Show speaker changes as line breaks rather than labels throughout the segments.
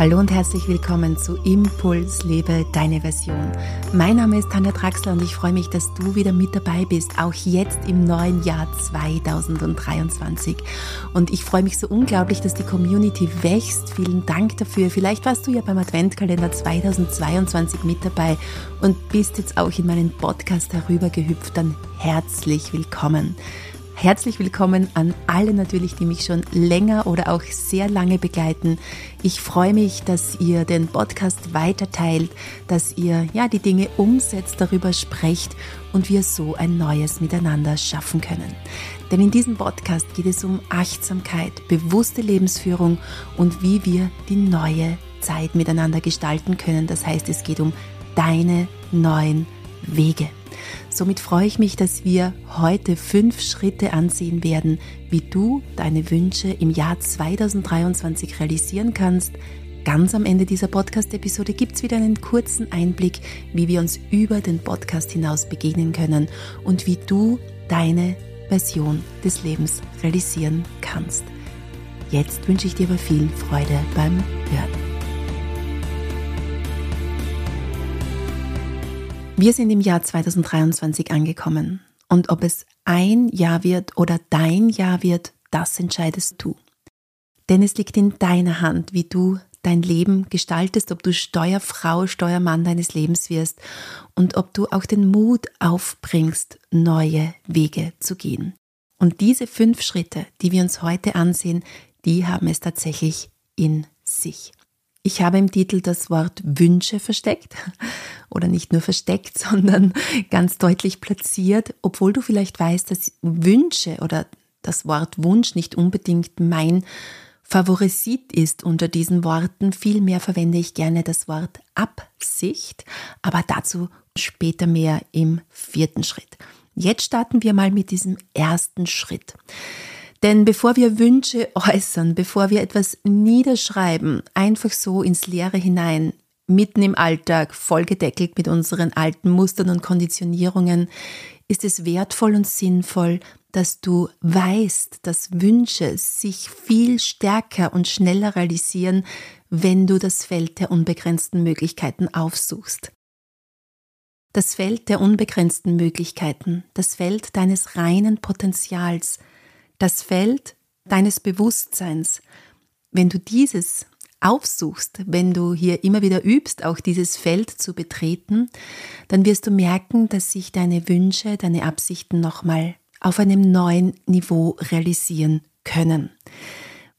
Hallo und herzlich willkommen zu Impuls Lebe deine Version. Mein Name ist Tanja Draxler und ich freue mich, dass du wieder mit dabei bist, auch jetzt im neuen Jahr 2023. Und ich freue mich so unglaublich, dass die Community wächst. Vielen Dank dafür. Vielleicht warst du ja beim Adventkalender 2022 mit dabei und bist jetzt auch in meinen Podcast herübergehüpft. Dann herzlich willkommen. Herzlich willkommen an alle natürlich, die mich schon länger oder auch sehr lange begleiten. Ich freue mich, dass ihr den Podcast weiterteilt, dass ihr ja die Dinge umsetzt, darüber sprecht und wir so ein neues Miteinander schaffen können. Denn in diesem Podcast geht es um Achtsamkeit, bewusste Lebensführung und wie wir die neue Zeit miteinander gestalten können. Das heißt, es geht um deine neuen Wege. Somit freue ich mich, dass wir heute fünf Schritte ansehen werden, wie du deine Wünsche im Jahr 2023 realisieren kannst. Ganz am Ende dieser Podcast-Episode gibt es wieder einen kurzen Einblick, wie wir uns über den Podcast hinaus begegnen können und wie du deine Version des Lebens realisieren kannst. Jetzt wünsche ich dir aber viel Freude beim Hören. Wir sind im Jahr 2023 angekommen und ob es ein Jahr wird oder dein Jahr wird, das entscheidest du. Denn es liegt in deiner Hand, wie du dein Leben gestaltest, ob du Steuerfrau, Steuermann deines Lebens wirst und ob du auch den Mut aufbringst, neue Wege zu gehen. Und diese fünf Schritte, die wir uns heute ansehen, die haben es tatsächlich in sich. Ich habe im Titel das Wort Wünsche versteckt oder nicht nur versteckt, sondern ganz deutlich platziert, obwohl du vielleicht weißt, dass Wünsche oder das Wort Wunsch nicht unbedingt mein Favorisit ist unter diesen Worten. Vielmehr verwende ich gerne das Wort Absicht, aber dazu später mehr im vierten Schritt. Jetzt starten wir mal mit diesem ersten Schritt. Denn bevor wir Wünsche äußern, bevor wir etwas niederschreiben, einfach so ins Leere hinein, mitten im Alltag, vollgedeckelt mit unseren alten Mustern und Konditionierungen, ist es wertvoll und sinnvoll, dass du weißt, dass Wünsche sich viel stärker und schneller realisieren, wenn du das Feld der unbegrenzten Möglichkeiten aufsuchst. Das Feld der unbegrenzten Möglichkeiten, das Feld deines reinen Potenzials, das Feld deines Bewusstseins. Wenn du dieses aufsuchst, wenn du hier immer wieder übst, auch dieses Feld zu betreten, dann wirst du merken, dass sich deine Wünsche, deine Absichten nochmal auf einem neuen Niveau realisieren können.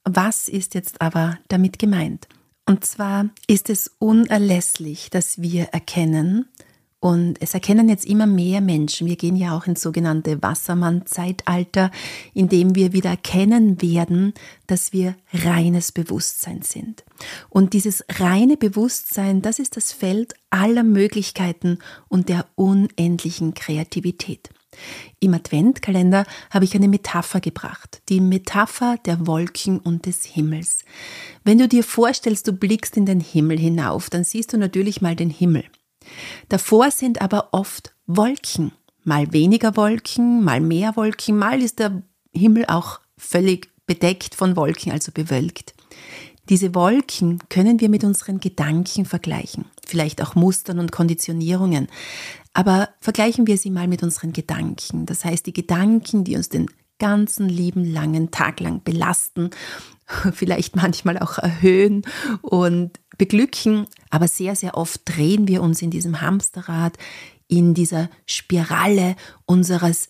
Was ist jetzt aber damit gemeint? Und zwar ist es unerlässlich, dass wir erkennen, und es erkennen jetzt immer mehr Menschen, wir gehen ja auch ins sogenannte Wassermann-Zeitalter, in dem wir wieder erkennen werden, dass wir reines Bewusstsein sind. Und dieses reine Bewusstsein, das ist das Feld aller Möglichkeiten und der unendlichen Kreativität. Im Adventkalender habe ich eine Metapher gebracht, die Metapher der Wolken und des Himmels. Wenn du dir vorstellst, du blickst in den Himmel hinauf, dann siehst du natürlich mal den Himmel. Davor sind aber oft Wolken. Mal weniger Wolken, mal mehr Wolken, mal ist der Himmel auch völlig bedeckt von Wolken, also bewölkt. Diese Wolken können wir mit unseren Gedanken vergleichen, vielleicht auch Mustern und Konditionierungen. Aber vergleichen wir sie mal mit unseren Gedanken. Das heißt, die Gedanken, die uns den ganzen lieben langen Tag lang belasten, vielleicht manchmal auch erhöhen und beglücken, aber sehr, sehr oft drehen wir uns in diesem Hamsterrad, in dieser Spirale unseres,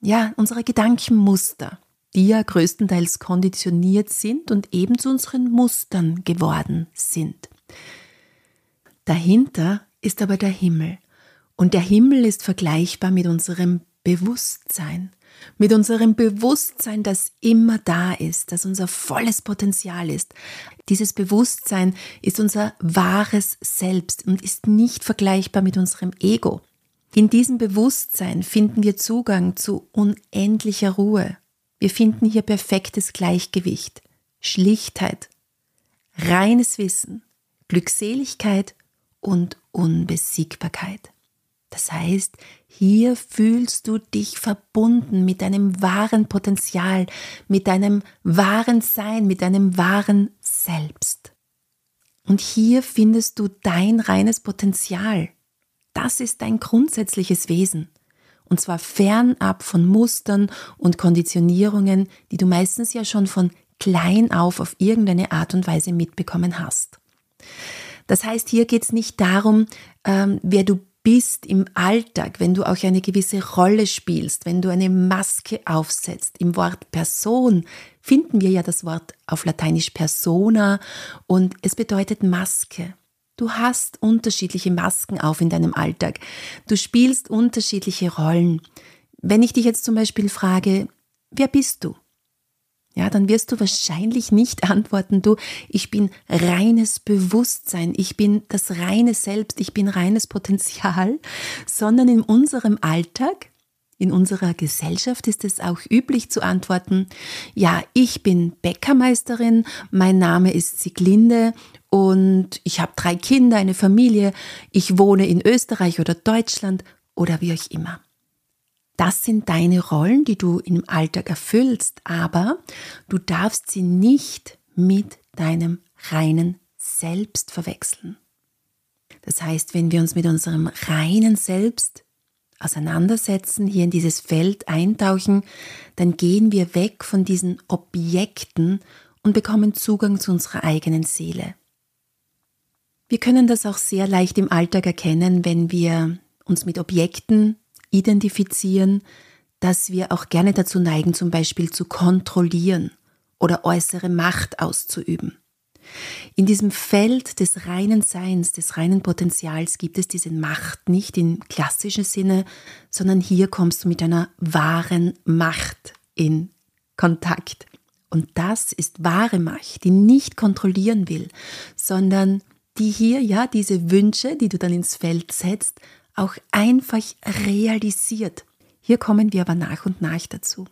ja, unserer Gedankenmuster, die ja größtenteils konditioniert sind und eben zu unseren Mustern geworden sind. Dahinter ist aber der Himmel. Und der Himmel ist vergleichbar mit unserem Bewusstsein mit unserem Bewusstsein, das immer da ist, das unser volles Potenzial ist. Dieses Bewusstsein ist unser wahres Selbst und ist nicht vergleichbar mit unserem Ego. In diesem Bewusstsein finden wir Zugang zu unendlicher Ruhe. Wir finden hier perfektes Gleichgewicht, Schlichtheit, reines Wissen, Glückseligkeit und Unbesiegbarkeit. Das heißt, hier fühlst du dich verbunden mit deinem wahren Potenzial, mit deinem wahren Sein, mit deinem wahren Selbst. Und hier findest du dein reines Potenzial. Das ist dein grundsätzliches Wesen. Und zwar fernab von Mustern und Konditionierungen, die du meistens ja schon von klein auf auf irgendeine Art und Weise mitbekommen hast. Das heißt, hier geht es nicht darum, ähm, wer du bist im Alltag, wenn du auch eine gewisse Rolle spielst, wenn du eine Maske aufsetzt. Im Wort Person finden wir ja das Wort auf Lateinisch persona und es bedeutet Maske. Du hast unterschiedliche Masken auf in deinem Alltag. Du spielst unterschiedliche Rollen. Wenn ich dich jetzt zum Beispiel frage, wer bist du? Ja, dann wirst du wahrscheinlich nicht antworten, du, ich bin reines Bewusstsein, ich bin das reine Selbst, ich bin reines Potenzial, sondern in unserem Alltag, in unserer Gesellschaft ist es auch üblich zu antworten, ja, ich bin Bäckermeisterin, mein Name ist Sieglinde und ich habe drei Kinder, eine Familie, ich wohne in Österreich oder Deutschland oder wie auch immer. Das sind deine Rollen, die du im Alltag erfüllst, aber du darfst sie nicht mit deinem reinen Selbst verwechseln. Das heißt, wenn wir uns mit unserem reinen Selbst auseinandersetzen, hier in dieses Feld eintauchen, dann gehen wir weg von diesen Objekten und bekommen Zugang zu unserer eigenen Seele. Wir können das auch sehr leicht im Alltag erkennen, wenn wir uns mit Objekten identifizieren, dass wir auch gerne dazu neigen, zum Beispiel zu kontrollieren oder äußere Macht auszuüben. In diesem Feld des reinen Seins, des reinen Potenzials gibt es diese Macht nicht im klassischen Sinne, sondern hier kommst du mit einer wahren Macht in Kontakt. Und das ist wahre Macht, die nicht kontrollieren will, sondern die hier ja diese Wünsche, die du dann ins Feld setzt, auch einfach realisiert. Hier kommen wir aber nach und nach dazu.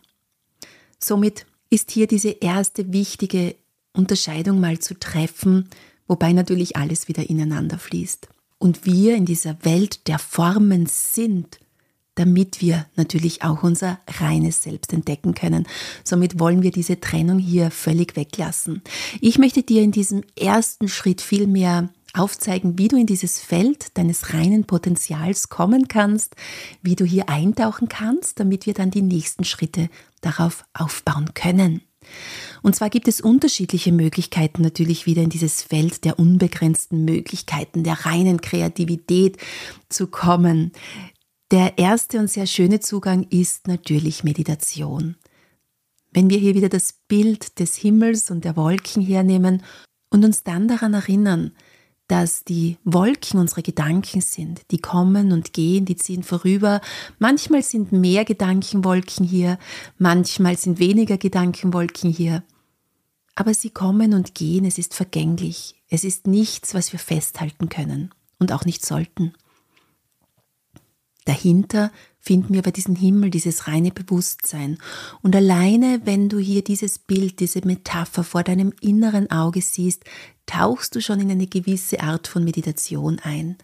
Somit ist hier diese erste wichtige Unterscheidung mal zu treffen, wobei natürlich alles wieder ineinander fließt. Und wir in dieser Welt der Formen sind, damit wir natürlich auch unser reines Selbst entdecken können. Somit wollen wir diese Trennung hier völlig weglassen. Ich möchte dir in diesem ersten Schritt viel mehr aufzeigen, wie du in dieses Feld deines reinen Potenzials kommen kannst, wie du hier eintauchen kannst, damit wir dann die nächsten Schritte darauf aufbauen können. Und zwar gibt es unterschiedliche Möglichkeiten natürlich wieder in dieses Feld der unbegrenzten Möglichkeiten, der reinen Kreativität zu kommen. Der erste und sehr schöne Zugang ist natürlich Meditation. Wenn wir hier wieder das Bild des Himmels und der Wolken hernehmen und uns dann daran erinnern, dass die Wolken unsere Gedanken sind. Die kommen und gehen, die ziehen vorüber. Manchmal sind mehr Gedankenwolken hier, manchmal sind weniger Gedankenwolken hier. Aber sie kommen und gehen, es ist vergänglich. Es ist nichts, was wir festhalten können und auch nicht sollten. Dahinter finden wir aber diesen Himmel, dieses reine Bewusstsein. Und alleine, wenn du hier dieses Bild, diese Metapher vor deinem inneren Auge siehst, tauchst du schon in eine gewisse Art von Meditation ein.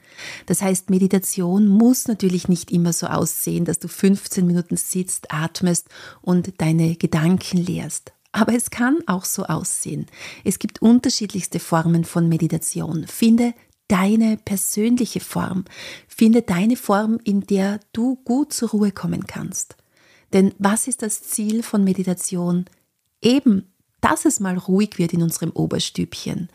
Das heißt, Meditation muss natürlich nicht immer so aussehen, dass du 15 Minuten sitzt, atmest und deine Gedanken lehrst. Aber es kann auch so aussehen. Es gibt unterschiedlichste Formen von Meditation. Finde deine persönliche Form. Finde deine Form, in der du gut zur Ruhe kommen kannst. Denn was ist das Ziel von Meditation? Eben, dass es mal ruhig wird in unserem Oberstübchen,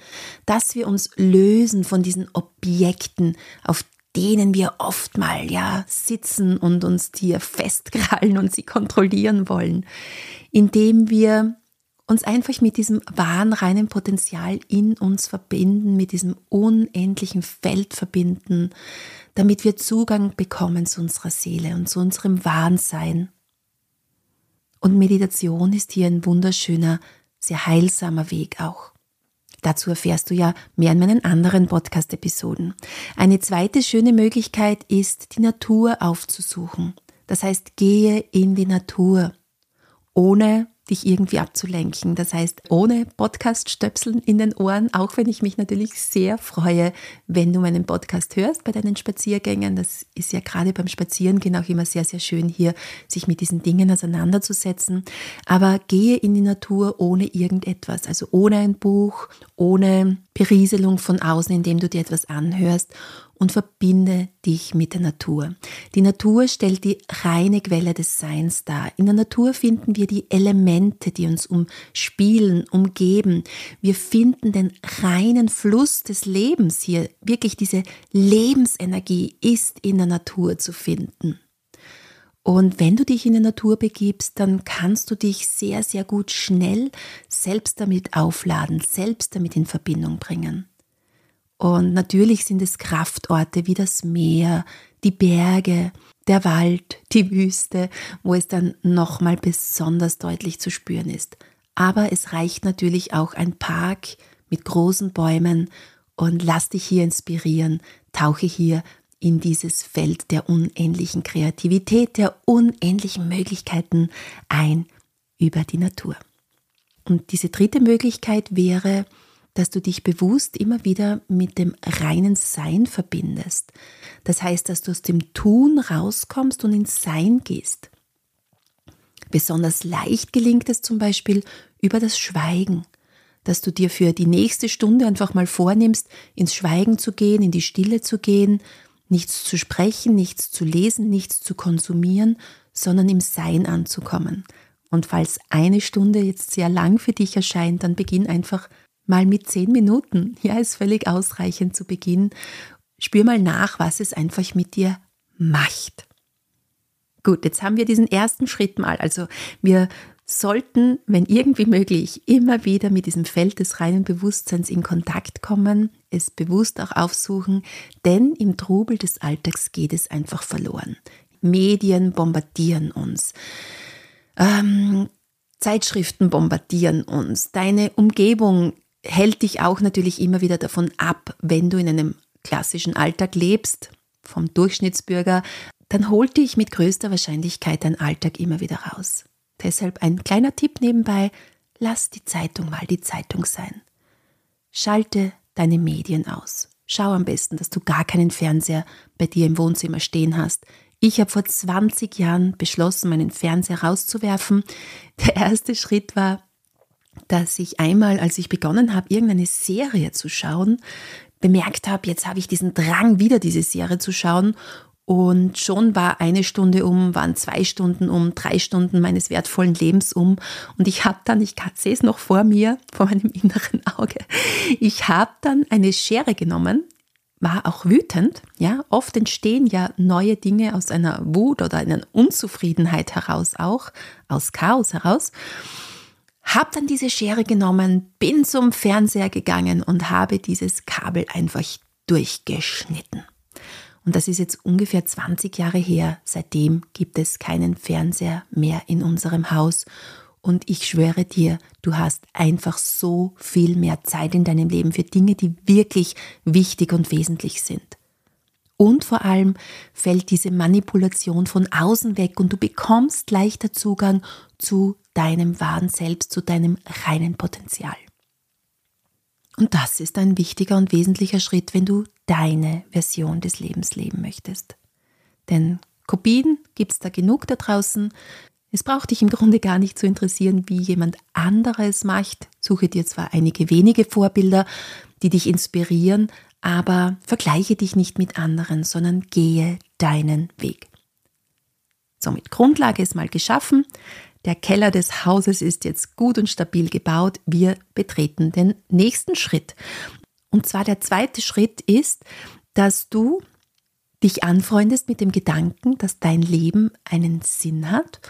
dass wir uns lösen von diesen Objekten, auf denen wir oft mal ja sitzen und uns hier festkrallen und sie kontrollieren wollen, indem wir uns einfach mit diesem wahren, reinen Potenzial in uns verbinden, mit diesem unendlichen Feld verbinden, damit wir Zugang bekommen zu unserer Seele und zu unserem wahren Sein. Und Meditation ist hier ein wunderschöner, sehr heilsamer Weg auch. Dazu erfährst du ja mehr in meinen anderen Podcast-Episoden. Eine zweite schöne Möglichkeit ist, die Natur aufzusuchen. Das heißt, gehe in die Natur, ohne dich irgendwie abzulenken. Das heißt, ohne Podcast-Stöpseln in den Ohren, auch wenn ich mich natürlich sehr freue, wenn du meinen Podcast hörst bei deinen Spaziergängen. Das ist ja gerade beim Spazierengehen auch immer sehr, sehr schön hier, sich mit diesen Dingen auseinanderzusetzen. Aber gehe in die Natur ohne irgendetwas, also ohne ein Buch, ohne Berieselung von außen, indem du dir etwas anhörst und verbinde dich mit der Natur. Die Natur stellt die reine Quelle des Seins dar. In der Natur finden wir die Elemente, die uns umspielen, umgeben. Wir finden den reinen Fluss des Lebens hier. Wirklich diese Lebensenergie ist in der Natur zu finden. Und wenn du dich in die Natur begibst, dann kannst du dich sehr, sehr gut schnell selbst damit aufladen, selbst damit in Verbindung bringen. Und natürlich sind es Kraftorte wie das Meer, die Berge, der Wald, die Wüste, wo es dann nochmal besonders deutlich zu spüren ist. Aber es reicht natürlich auch ein Park mit großen Bäumen und lass dich hier inspirieren, tauche hier in dieses Feld der unendlichen Kreativität, der unendlichen Möglichkeiten ein über die Natur. Und diese dritte Möglichkeit wäre, dass du dich bewusst immer wieder mit dem reinen Sein verbindest. Das heißt, dass du aus dem Tun rauskommst und ins Sein gehst. Besonders leicht gelingt es zum Beispiel über das Schweigen, dass du dir für die nächste Stunde einfach mal vornimmst, ins Schweigen zu gehen, in die Stille zu gehen, nichts zu sprechen, nichts zu lesen, nichts zu konsumieren, sondern im Sein anzukommen. Und falls eine Stunde jetzt sehr lang für dich erscheint, dann beginn einfach mal mit zehn Minuten. Ja, ist völlig ausreichend zu Beginn. Spür mal nach, was es einfach mit dir macht. Gut, jetzt haben wir diesen ersten Schritt mal. Also wir sollten, wenn irgendwie möglich, immer wieder mit diesem Feld des reinen Bewusstseins in Kontakt kommen, es bewusst auch aufsuchen, denn im Trubel des Alltags geht es einfach verloren. Medien bombardieren uns. Ähm, Zeitschriften bombardieren uns. Deine Umgebung hält dich auch natürlich immer wieder davon ab, wenn du in einem klassischen Alltag lebst, vom Durchschnittsbürger, dann holt dich mit größter Wahrscheinlichkeit dein Alltag immer wieder raus. Deshalb ein kleiner Tipp nebenbei, lass die Zeitung mal die Zeitung sein. Schalte deine Medien aus. Schau am besten, dass du gar keinen Fernseher bei dir im Wohnzimmer stehen hast. Ich habe vor 20 Jahren beschlossen, meinen Fernseher rauszuwerfen. Der erste Schritt war, dass ich einmal, als ich begonnen habe, irgendeine Serie zu schauen, bemerkt habe, jetzt habe ich diesen Drang, wieder diese Serie zu schauen und schon war eine Stunde um, waren zwei Stunden um, drei Stunden meines wertvollen Lebens um. Und ich habe dann, ich sehe es noch vor mir, vor meinem inneren Auge, ich habe dann eine Schere genommen, war auch wütend. Ja, oft entstehen ja neue Dinge aus einer Wut oder einer Unzufriedenheit heraus auch, aus Chaos heraus. Hab dann diese Schere genommen, bin zum Fernseher gegangen und habe dieses Kabel einfach durchgeschnitten. Und das ist jetzt ungefähr 20 Jahre her. Seitdem gibt es keinen Fernseher mehr in unserem Haus. Und ich schwöre dir, du hast einfach so viel mehr Zeit in deinem Leben für Dinge, die wirklich wichtig und wesentlich sind. Und vor allem fällt diese Manipulation von außen weg und du bekommst leichter Zugang zu deinem wahren Selbst, zu deinem reinen Potenzial. Und das ist ein wichtiger und wesentlicher Schritt, wenn du deine Version des Lebens leben möchtest. Denn Kopien gibt es da genug da draußen. Es braucht dich im Grunde gar nicht zu interessieren, wie jemand anderes macht. Suche dir zwar einige wenige Vorbilder, die dich inspirieren, aber vergleiche dich nicht mit anderen, sondern gehe deinen Weg. Somit Grundlage ist mal geschaffen. Der Keller des Hauses ist jetzt gut und stabil gebaut. Wir betreten den nächsten Schritt. Und zwar der zweite Schritt ist, dass du dich anfreundest mit dem Gedanken, dass dein Leben einen Sinn hat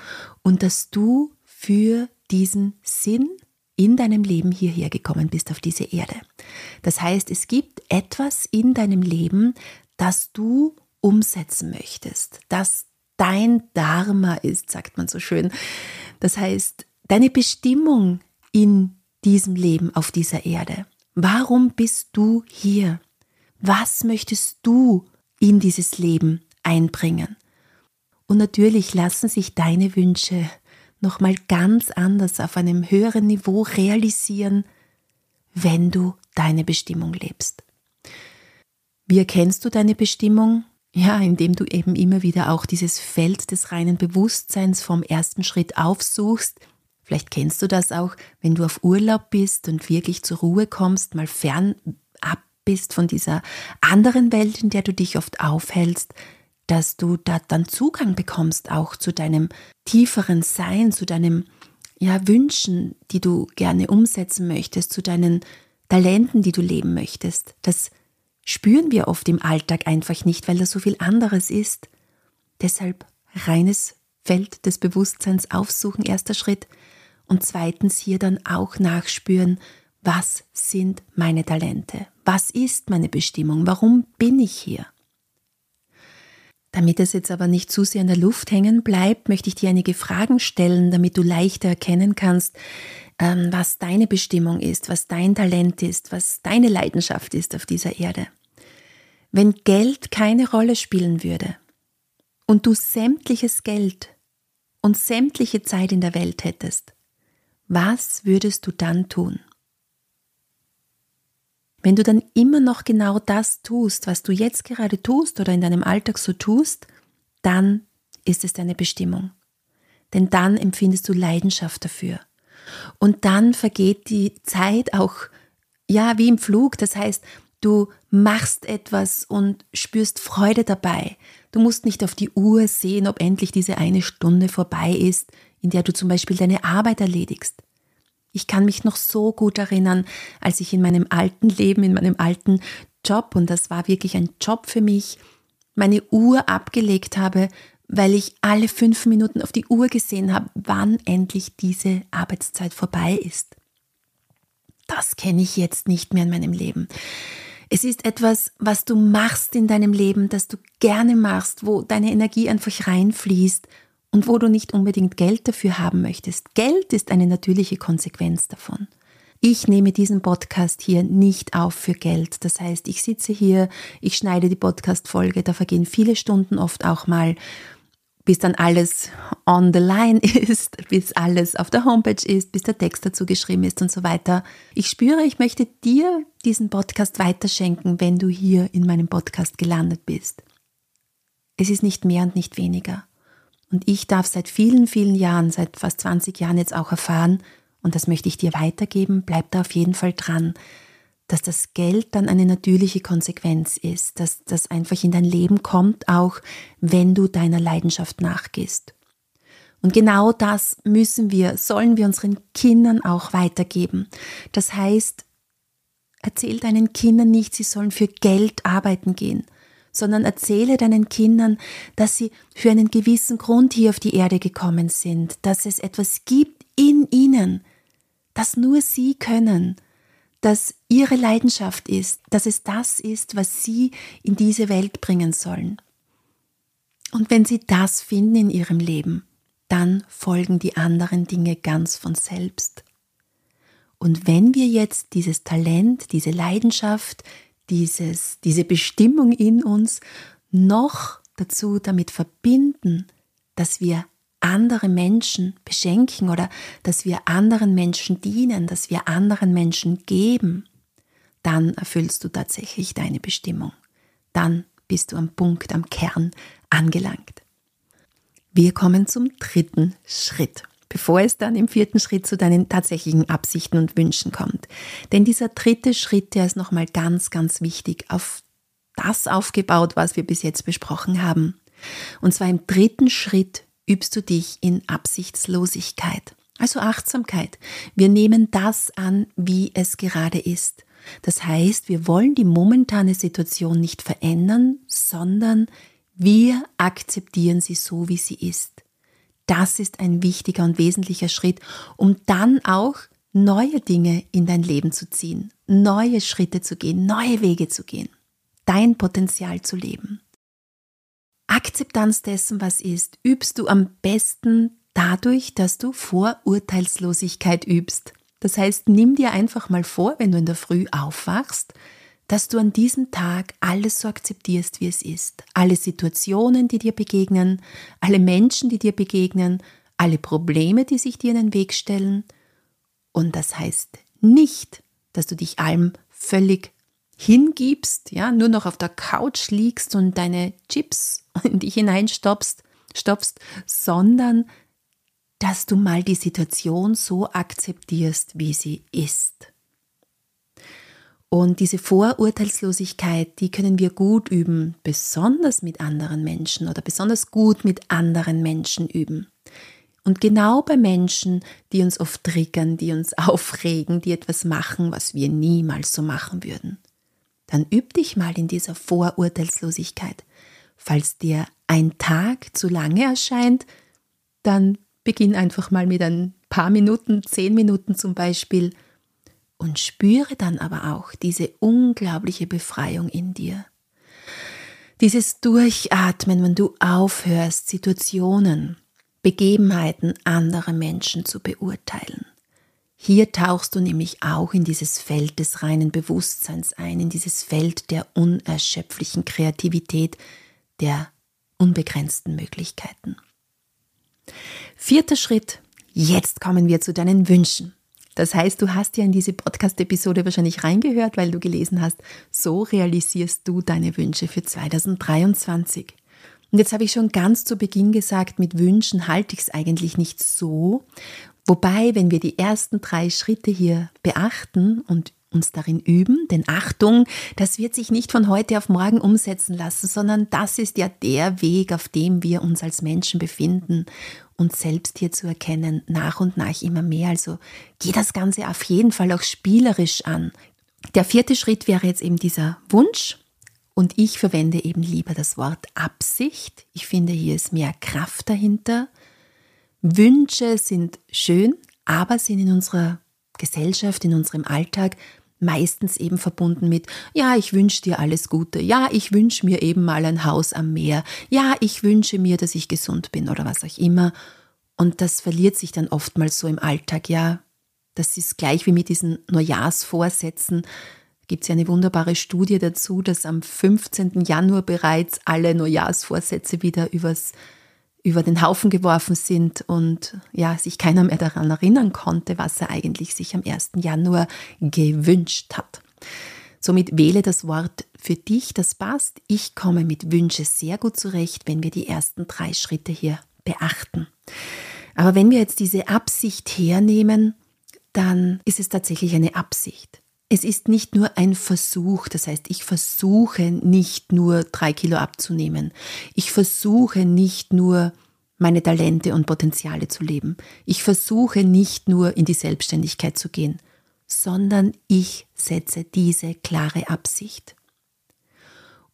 und dass du für diesen Sinn in deinem Leben hierher gekommen bist auf diese Erde. Das heißt, es gibt etwas in deinem Leben, das du umsetzen möchtest, das dein Dharma ist, sagt man so schön. Das heißt, deine Bestimmung in diesem Leben auf dieser Erde. Warum bist du hier? Was möchtest du in dieses Leben einbringen? Und natürlich lassen sich deine Wünsche nochmal ganz anders auf einem höheren Niveau realisieren, wenn du deine Bestimmung lebst. Wie erkennst du deine Bestimmung? Ja, indem du eben immer wieder auch dieses Feld des reinen Bewusstseins vom ersten Schritt aufsuchst, Vielleicht kennst du das auch, wenn du auf Urlaub bist und wirklich zur Ruhe kommst, mal fern ab bist von dieser anderen Welt, in der du dich oft aufhältst, dass du da dann Zugang bekommst auch zu deinem tieferen Sein, zu deinem ja, Wünschen, die du gerne umsetzen möchtest, zu deinen Talenten, die du leben möchtest. Das spüren wir oft im Alltag einfach nicht, weil da so viel anderes ist. Deshalb reines Feld des Bewusstseins aufsuchen, erster Schritt. Und zweitens hier dann auch nachspüren, was sind meine Talente? Was ist meine Bestimmung? Warum bin ich hier? Damit es jetzt aber nicht zu sehr in der Luft hängen bleibt, möchte ich dir einige Fragen stellen, damit du leichter erkennen kannst, ähm, was deine Bestimmung ist, was dein Talent ist, was deine Leidenschaft ist auf dieser Erde. Wenn Geld keine Rolle spielen würde und du sämtliches Geld und sämtliche Zeit in der Welt hättest, was würdest du dann tun? Wenn du dann immer noch genau das tust, was du jetzt gerade tust oder in deinem Alltag so tust, dann ist es deine Bestimmung. Denn dann empfindest du Leidenschaft dafür. Und dann vergeht die Zeit auch, ja, wie im Flug. Das heißt, du machst etwas und spürst Freude dabei. Du musst nicht auf die Uhr sehen, ob endlich diese eine Stunde vorbei ist, in der du zum Beispiel deine Arbeit erledigst. Ich kann mich noch so gut erinnern, als ich in meinem alten Leben, in meinem alten Job, und das war wirklich ein Job für mich, meine Uhr abgelegt habe, weil ich alle fünf Minuten auf die Uhr gesehen habe, wann endlich diese Arbeitszeit vorbei ist. Das kenne ich jetzt nicht mehr in meinem Leben. Es ist etwas, was du machst in deinem Leben, das du gerne machst, wo deine Energie einfach reinfließt und wo du nicht unbedingt Geld dafür haben möchtest. Geld ist eine natürliche Konsequenz davon. Ich nehme diesen Podcast hier nicht auf für Geld. Das heißt, ich sitze hier, ich schneide die Podcast-Folge, da vergehen viele Stunden oft auch mal, bis dann alles on the line ist, bis alles auf der Homepage ist, bis der Text dazu geschrieben ist und so weiter. Ich spüre, ich möchte dir diesen Podcast weiterschenken, wenn du hier in meinem Podcast gelandet bist. Es ist nicht mehr und nicht weniger. Und ich darf seit vielen, vielen Jahren, seit fast 20 Jahren jetzt auch erfahren, und das möchte ich dir weitergeben, bleib da auf jeden Fall dran, dass das Geld dann eine natürliche Konsequenz ist, dass das einfach in dein Leben kommt, auch wenn du deiner Leidenschaft nachgehst. Und genau das müssen wir, sollen wir unseren Kindern auch weitergeben. Das heißt, erzähl deinen Kindern nicht, sie sollen für Geld arbeiten gehen, sondern erzähle deinen Kindern, dass sie für einen gewissen Grund hier auf die Erde gekommen sind, dass es etwas gibt in ihnen, das nur sie können, dass ihre Leidenschaft ist, dass es das ist, was sie in diese Welt bringen sollen. Und wenn sie das finden in ihrem Leben, dann folgen die anderen Dinge ganz von selbst. Und wenn wir jetzt dieses Talent, diese Leidenschaft, dieses, diese Bestimmung in uns noch dazu damit verbinden, dass wir andere Menschen beschenken oder dass wir anderen Menschen dienen, dass wir anderen Menschen geben, dann erfüllst du tatsächlich deine Bestimmung. Dann bist du am Punkt, am Kern angelangt. Wir kommen zum dritten Schritt bevor es dann im vierten Schritt zu deinen tatsächlichen Absichten und Wünschen kommt. Denn dieser dritte Schritt, der ist nochmal ganz, ganz wichtig, auf das aufgebaut, was wir bis jetzt besprochen haben. Und zwar im dritten Schritt übst du dich in Absichtslosigkeit, also Achtsamkeit. Wir nehmen das an, wie es gerade ist. Das heißt, wir wollen die momentane Situation nicht verändern, sondern wir akzeptieren sie so, wie sie ist. Das ist ein wichtiger und wesentlicher Schritt, um dann auch neue Dinge in dein Leben zu ziehen, neue Schritte zu gehen, neue Wege zu gehen, dein Potenzial zu leben. Akzeptanz dessen, was ist, übst du am besten dadurch, dass du Vorurteilslosigkeit übst. Das heißt, nimm dir einfach mal vor, wenn du in der Früh aufwachst, dass du an diesem Tag alles so akzeptierst, wie es ist. Alle Situationen, die dir begegnen, alle Menschen, die dir begegnen, alle Probleme, die sich dir in den Weg stellen. Und das heißt nicht, dass du dich allem völlig hingibst, ja, nur noch auf der Couch liegst und deine Chips in dich hineinstopfst, stopfst, sondern dass du mal die Situation so akzeptierst, wie sie ist. Und diese Vorurteilslosigkeit, die können wir gut üben, besonders mit anderen Menschen oder besonders gut mit anderen Menschen üben. Und genau bei Menschen, die uns oft triggern, die uns aufregen, die etwas machen, was wir niemals so machen würden. Dann üb dich mal in dieser Vorurteilslosigkeit. Falls dir ein Tag zu lange erscheint, dann beginn einfach mal mit ein paar Minuten, zehn Minuten zum Beispiel, und spüre dann aber auch diese unglaubliche Befreiung in dir. Dieses Durchatmen, wenn du aufhörst, Situationen, Begebenheiten anderer Menschen zu beurteilen. Hier tauchst du nämlich auch in dieses Feld des reinen Bewusstseins ein, in dieses Feld der unerschöpflichen Kreativität, der unbegrenzten Möglichkeiten. Vierter Schritt, jetzt kommen wir zu deinen Wünschen. Das heißt, du hast ja in diese Podcast-Episode wahrscheinlich reingehört, weil du gelesen hast, so realisierst du deine Wünsche für 2023. Und jetzt habe ich schon ganz zu Beginn gesagt, mit Wünschen halte ich es eigentlich nicht so. Wobei, wenn wir die ersten drei Schritte hier beachten und uns darin üben, denn Achtung, das wird sich nicht von heute auf morgen umsetzen lassen, sondern das ist ja der Weg, auf dem wir uns als Menschen befinden uns selbst hier zu erkennen, nach und nach immer mehr. Also geh das Ganze auf jeden Fall auch spielerisch an. Der vierte Schritt wäre jetzt eben dieser Wunsch. Und ich verwende eben lieber das Wort Absicht. Ich finde, hier ist mehr Kraft dahinter. Wünsche sind schön, aber sind in unserer Gesellschaft, in unserem Alltag meistens eben verbunden mit, ja, ich wünsche dir alles Gute, ja, ich wünsche mir eben mal ein Haus am Meer, ja, ich wünsche mir, dass ich gesund bin oder was auch immer. Und das verliert sich dann oftmals so im Alltag, ja. Das ist gleich wie mit diesen Neujahrsvorsätzen. Gibt es ja eine wunderbare Studie dazu, dass am 15. Januar bereits alle Neujahrsvorsätze wieder übers über den Haufen geworfen sind und ja, sich keiner mehr daran erinnern konnte, was er eigentlich sich am 1. Januar gewünscht hat. Somit wähle das Wort für dich, das passt. Ich komme mit Wünsche sehr gut zurecht, wenn wir die ersten drei Schritte hier beachten. Aber wenn wir jetzt diese Absicht hernehmen, dann ist es tatsächlich eine Absicht. Es ist nicht nur ein Versuch, das heißt, ich versuche nicht nur drei Kilo abzunehmen. Ich versuche nicht nur meine Talente und Potenziale zu leben. Ich versuche nicht nur in die Selbstständigkeit zu gehen, sondern ich setze diese klare Absicht.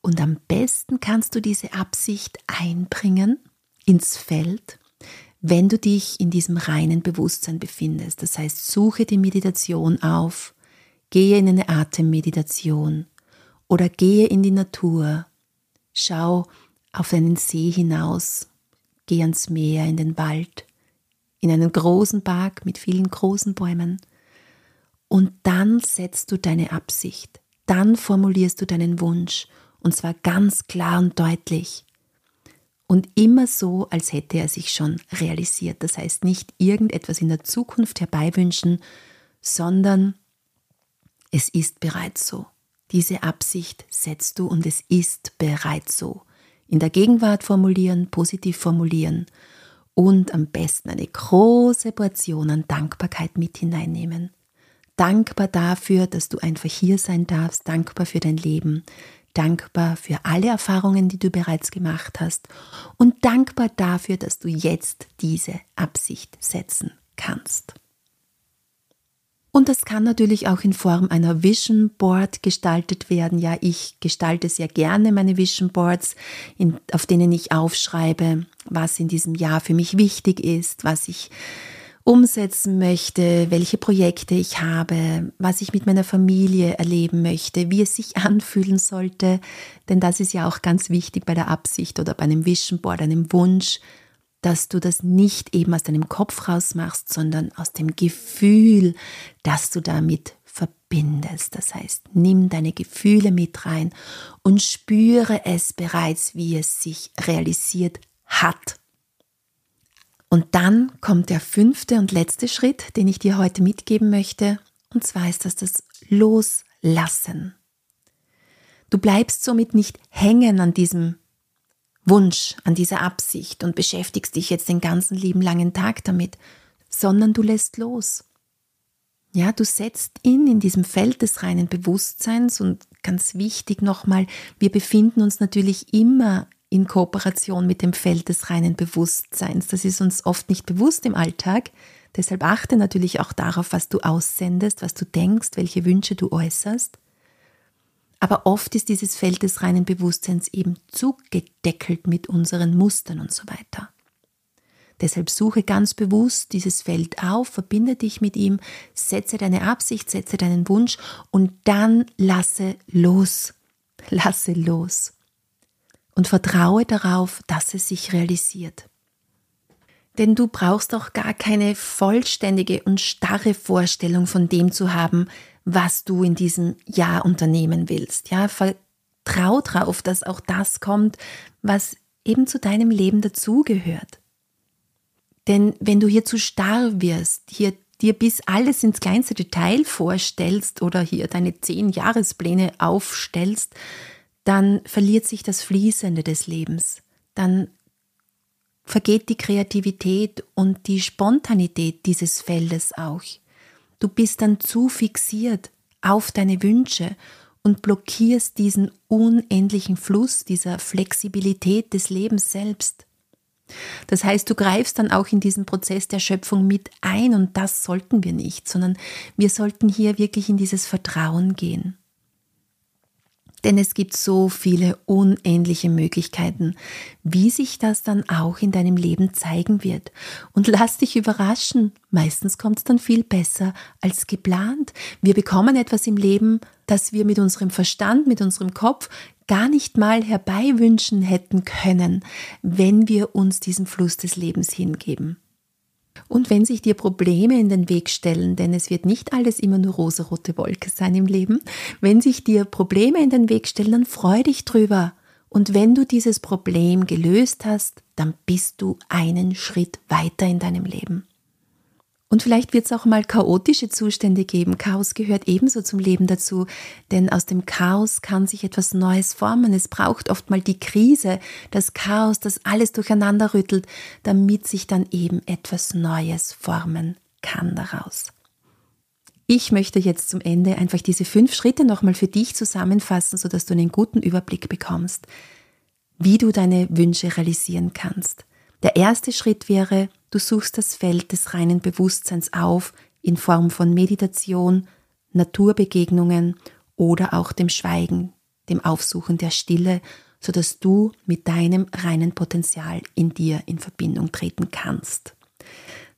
Und am besten kannst du diese Absicht einbringen ins Feld, wenn du dich in diesem reinen Bewusstsein befindest. Das heißt, suche die Meditation auf, Gehe in eine Atemmeditation oder gehe in die Natur. Schau auf einen See hinaus, geh ans Meer, in den Wald, in einen großen Park mit vielen großen Bäumen. Und dann setzt du deine Absicht, dann formulierst du deinen Wunsch, und zwar ganz klar und deutlich. Und immer so, als hätte er sich schon realisiert. Das heißt nicht irgendetwas in der Zukunft herbeiwünschen, sondern es ist bereits so. Diese Absicht setzt du und es ist bereits so. In der Gegenwart formulieren, positiv formulieren und am besten eine große Portion an Dankbarkeit mit hineinnehmen. Dankbar dafür, dass du einfach hier sein darfst, dankbar für dein Leben, dankbar für alle Erfahrungen, die du bereits gemacht hast und dankbar dafür, dass du jetzt diese Absicht setzen kannst. Und das kann natürlich auch in Form einer Vision Board gestaltet werden. Ja, ich gestalte sehr gerne meine Vision Boards, in, auf denen ich aufschreibe, was in diesem Jahr für mich wichtig ist, was ich umsetzen möchte, welche Projekte ich habe, was ich mit meiner Familie erleben möchte, wie es sich anfühlen sollte. Denn das ist ja auch ganz wichtig bei der Absicht oder bei einem Vision Board, einem Wunsch, dass du das nicht eben aus deinem Kopf raus machst, sondern aus dem Gefühl, das du damit verbindest. Das heißt, nimm deine Gefühle mit rein und spüre es bereits, wie es sich realisiert hat. Und dann kommt der fünfte und letzte Schritt, den ich dir heute mitgeben möchte, und zwar ist das das Loslassen. Du bleibst somit nicht hängen an diesem Wunsch, an dieser Absicht und beschäftigst dich jetzt den ganzen lieben langen Tag damit, sondern du lässt los. Ja, du setzt ihn in diesem Feld des reinen Bewusstseins und ganz wichtig nochmal, wir befinden uns natürlich immer in Kooperation mit dem Feld des reinen Bewusstseins. Das ist uns oft nicht bewusst im Alltag. Deshalb achte natürlich auch darauf, was du aussendest, was du denkst, welche Wünsche du äußerst. Aber oft ist dieses Feld des reinen Bewusstseins eben zugedeckelt mit unseren Mustern und so weiter. Deshalb suche ganz bewusst dieses Feld auf, verbinde dich mit ihm, setze deine Absicht, setze deinen Wunsch und dann lasse los. Lasse los. Und vertraue darauf, dass es sich realisiert. Denn du brauchst auch gar keine vollständige und starre Vorstellung von dem zu haben, was du in diesem Jahr unternehmen willst. Ja, vertrau darauf, dass auch das kommt, was eben zu deinem Leben dazugehört. Denn wenn du hier zu starr wirst, hier dir bis alles ins kleinste Detail vorstellst oder hier deine zehn Jahrespläne aufstellst, dann verliert sich das Fließende des Lebens. Dann vergeht die Kreativität und die Spontanität dieses Feldes auch. Du bist dann zu fixiert auf deine Wünsche und blockierst diesen unendlichen Fluss dieser Flexibilität des Lebens selbst. Das heißt, du greifst dann auch in diesen Prozess der Schöpfung mit ein und das sollten wir nicht, sondern wir sollten hier wirklich in dieses Vertrauen gehen. Denn es gibt so viele unendliche Möglichkeiten, wie sich das dann auch in deinem Leben zeigen wird. Und lass dich überraschen, meistens kommt es dann viel besser als geplant. Wir bekommen etwas im Leben, das wir mit unserem Verstand, mit unserem Kopf gar nicht mal herbeiwünschen hätten können, wenn wir uns diesem Fluss des Lebens hingeben. Und wenn sich dir Probleme in den Weg stellen, denn es wird nicht alles immer nur rosarote Wolke sein im Leben, wenn sich dir Probleme in den Weg stellen, dann freu dich drüber. Und wenn du dieses Problem gelöst hast, dann bist du einen Schritt weiter in deinem Leben. Und vielleicht wird es auch mal chaotische Zustände geben. Chaos gehört ebenso zum Leben dazu, denn aus dem Chaos kann sich etwas Neues formen. Es braucht oft mal die Krise, das Chaos, das alles durcheinander rüttelt, damit sich dann eben etwas Neues formen kann daraus. Ich möchte jetzt zum Ende einfach diese fünf Schritte nochmal für dich zusammenfassen, sodass du einen guten Überblick bekommst, wie du deine Wünsche realisieren kannst. Der erste Schritt wäre, Du suchst das Feld des reinen Bewusstseins auf in Form von Meditation, Naturbegegnungen oder auch dem Schweigen, dem Aufsuchen der Stille, sodass du mit deinem reinen Potenzial in dir in Verbindung treten kannst.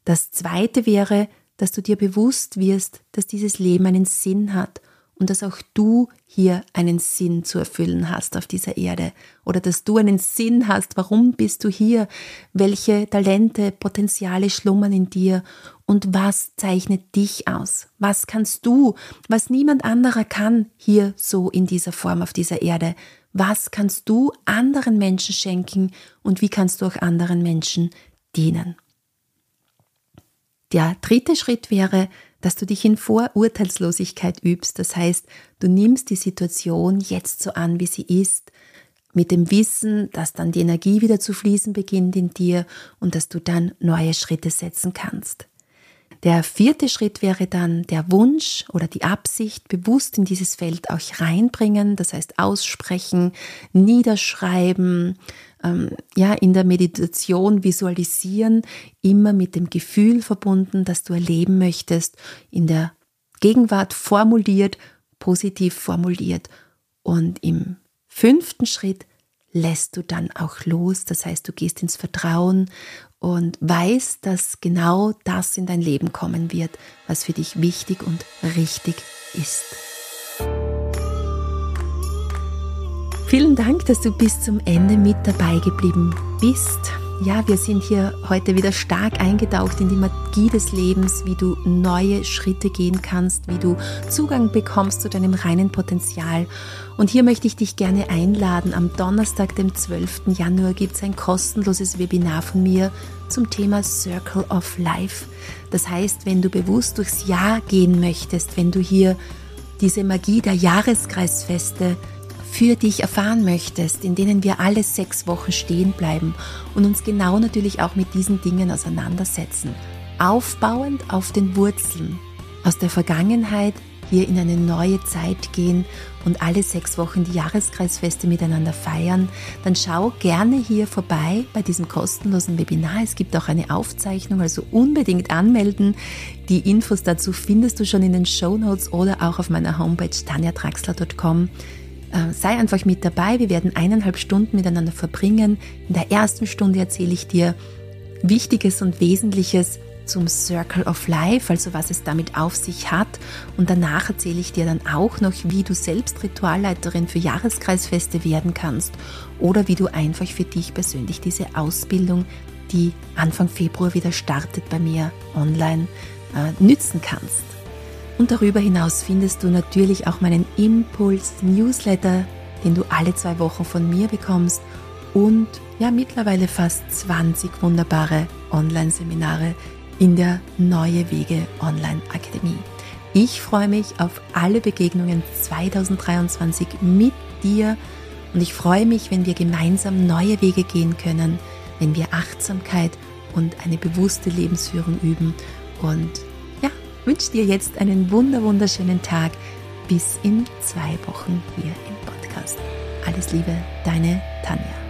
Das zweite wäre, dass du dir bewusst wirst, dass dieses Leben einen Sinn hat und dass auch du hier einen Sinn zu erfüllen hast auf dieser Erde oder dass du einen Sinn hast, warum bist du hier, welche Talente, Potenziale schlummern in dir und was zeichnet dich aus, was kannst du, was niemand anderer kann hier so in dieser Form auf dieser Erde, was kannst du anderen Menschen schenken und wie kannst du auch anderen Menschen dienen. Der dritte Schritt wäre, dass du dich in Vorurteilslosigkeit übst. Das heißt, du nimmst die Situation jetzt so an, wie sie ist, mit dem Wissen, dass dann die Energie wieder zu fließen beginnt in dir und dass du dann neue Schritte setzen kannst. Der vierte Schritt wäre dann der Wunsch oder die Absicht, bewusst in dieses Feld auch reinbringen, das heißt aussprechen, niederschreiben, ähm, ja, in der Meditation visualisieren, immer mit dem Gefühl verbunden, dass du erleben möchtest, in der Gegenwart formuliert, positiv formuliert. Und im fünften Schritt lässt du dann auch los. Das heißt, du gehst ins Vertrauen und weißt, dass genau das in dein Leben kommen wird, was für dich wichtig und richtig ist. Vielen Dank, dass du bis zum Ende mit dabei geblieben bist. Ja, wir sind hier heute wieder stark eingetaucht in die Magie des Lebens, wie du neue Schritte gehen kannst, wie du Zugang bekommst zu deinem reinen Potenzial. Und hier möchte ich dich gerne einladen. Am Donnerstag, dem 12. Januar, gibt es ein kostenloses Webinar von mir zum Thema Circle of Life. Das heißt, wenn du bewusst durchs Jahr gehen möchtest, wenn du hier diese Magie der Jahreskreisfeste für dich erfahren möchtest, in denen wir alle sechs Wochen stehen bleiben und uns genau natürlich auch mit diesen Dingen auseinandersetzen, aufbauend auf den Wurzeln aus der Vergangenheit wir in eine neue Zeit gehen und alle sechs Wochen die Jahreskreisfeste miteinander feiern, dann schau gerne hier vorbei bei diesem kostenlosen Webinar. Es gibt auch eine Aufzeichnung, also unbedingt anmelden. Die Infos dazu findest du schon in den Show Notes oder auch auf meiner Homepage tanjatraxler.com. Äh, sei einfach mit dabei. Wir werden eineinhalb Stunden miteinander verbringen. In der ersten Stunde erzähle ich dir Wichtiges und Wesentliches zum Circle of Life, also was es damit auf sich hat. Und danach erzähle ich dir dann auch noch, wie du selbst Ritualleiterin für Jahreskreisfeste werden kannst oder wie du einfach für dich persönlich diese Ausbildung, die Anfang Februar wieder startet bei mir online, äh, nützen kannst. Und darüber hinaus findest du natürlich auch meinen Impuls-Newsletter, den du alle zwei Wochen von mir bekommst und ja mittlerweile fast 20 wunderbare Online-Seminare, in der Neue Wege Online Akademie. Ich freue mich auf alle Begegnungen 2023 mit dir und ich freue mich, wenn wir gemeinsam neue Wege gehen können, wenn wir Achtsamkeit und eine bewusste Lebensführung üben und wünsche dir jetzt einen wunder wunderschönen Tag bis in zwei Wochen hier im Podcast. Alles Liebe, deine Tanja.